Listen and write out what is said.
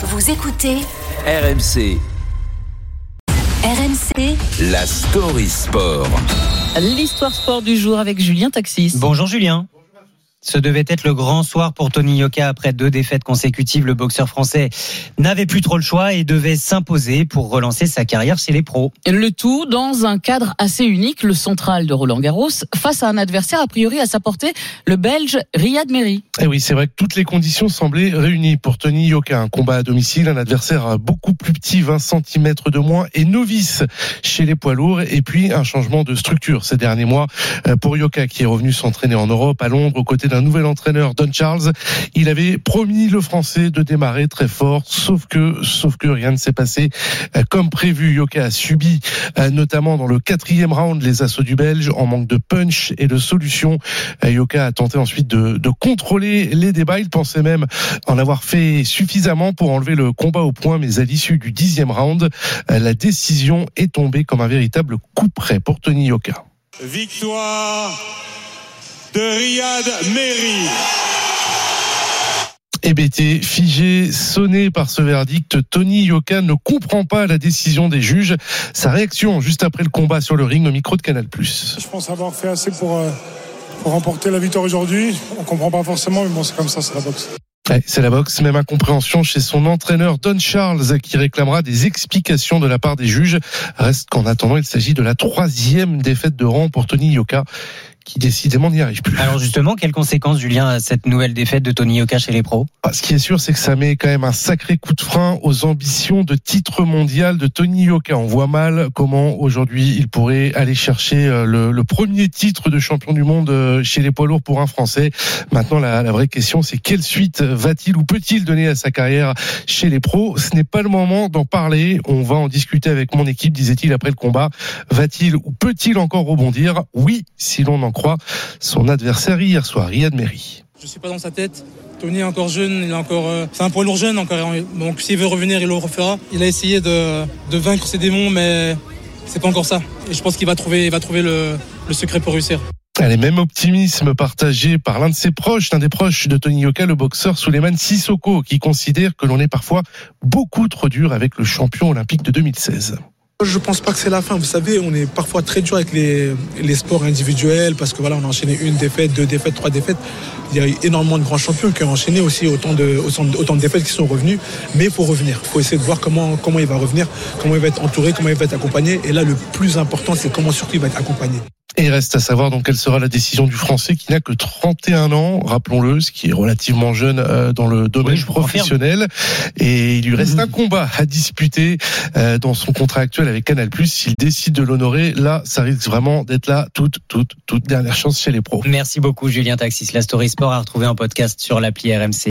Vous écoutez RMC, RMC la story sport. L'histoire sport du jour avec Julien Taxis. Bonjour Julien. Ce devait être le grand soir pour Tony Yoka après deux défaites consécutives. Le boxeur français n'avait plus trop le choix et devait s'imposer pour relancer sa carrière chez les pros. Le tout dans un cadre assez unique, le central de Roland Garros, face à un adversaire a priori à sa portée, le Belge Riyad Meri. Et Eh oui, c'est vrai que toutes les conditions semblaient réunies pour Tony Yoka. Un combat à domicile, un adversaire beaucoup plus petit, 20 cm de moins, et novice chez les poids lourds. Et puis un changement de structure ces derniers mois euh, pour Yoka, qui est revenu s'entraîner en Europe, à Londres, aux côtés d'un nouvel entraîneur, Don Charles. Il avait promis le Français de démarrer très fort, sauf que, sauf que rien ne s'est passé euh, comme prévu. Yoka a subi, euh, notamment dans le quatrième round, les assauts du Belge en manque de punch et de solutions. Euh, Yoka a tenté ensuite de, de contrôler les débats. Il pensait même en avoir fait suffisamment pour enlever le combat au point, mais à l'issue du dixième round, la décision est tombée comme un véritable coup près pour Tony Yoka. Victoire de Riyad Meri. Hébété, figé, sonné par ce verdict, Tony Yoka ne comprend pas la décision des juges. Sa réaction juste après le combat sur le ring au micro de Canal+. Je pense avoir fait assez pour, euh, pour remporter la victoire aujourd'hui. On comprend pas forcément, mais bon, c'est comme ça, c'est la boxe. Ouais, c'est la boxe, même incompréhension chez son entraîneur Don Charles qui réclamera des explications de la part des juges. Reste qu'en attendant, il s'agit de la troisième défaite de rang pour Tony Yoka qui décidément n'y arrive plus. Alors justement, quelles conséquences, Julien, à cette nouvelle défaite de Tony Yoka chez les pros? Ah, Ce qui est sûr, c'est que ça met quand même un sacré coup de frein aux ambitions de titre mondial de Tony Yoka. On voit mal comment aujourd'hui il pourrait aller chercher euh, le, le premier titre de champion du monde euh, chez les poids lourds pour un Français. Maintenant, la, la vraie question, c'est quelle suite va-t-il ou peut-il donner à sa carrière chez les pros? Ce n'est pas le moment d'en parler. On va en discuter avec mon équipe, disait-il après le combat. Va-t-il ou peut-il encore rebondir? Oui, si l'on en croit son adversaire hier soir, Riyad Meri. Je suis pas dans sa tête. Tony est encore jeune, il est encore, euh, c'est un poids lourd jeune encore. Donc s'il veut revenir, il le refera. Il a essayé de, de vaincre ses démons, mais c'est pas encore ça. Et je pense qu'il va trouver, il va trouver le, le secret pour réussir. Allez, même optimisme partagé par l'un de ses proches, l'un des proches de Tony Yoka, le boxeur Suleiman Sissoko, qui considère que l'on est parfois beaucoup trop dur avec le champion olympique de 2016. Je pense pas que c'est la fin. Vous savez, on est parfois très dur avec les, sports individuels parce que voilà, on a enchaîné une défaite, deux défaites, trois défaites. Il y a eu énormément de grands champions qui ont enchaîné aussi autant de, autant de, autant de défaites qui sont revenus. Mais il faut revenir. Il faut essayer de voir comment, comment il va revenir, comment il va être entouré, comment il va être accompagné. Et là, le plus important, c'est comment surtout il va être accompagné. Et il reste à savoir donc quelle sera la décision du Français qui n'a que 31 ans, rappelons-le, ce qui est relativement jeune euh, dans le domaine Oui, confirme. professionnel. Et il lui reste un combat à disputer euh, dans son contrat actuel avec Canal+. S'il décide de l'honorer, là, ça risque vraiment d'être la toute, toute, toute dernière chance chez les pros. Merci beaucoup, Julien Taxis. La story sport à retrouver en podcast sur l'appli RMC.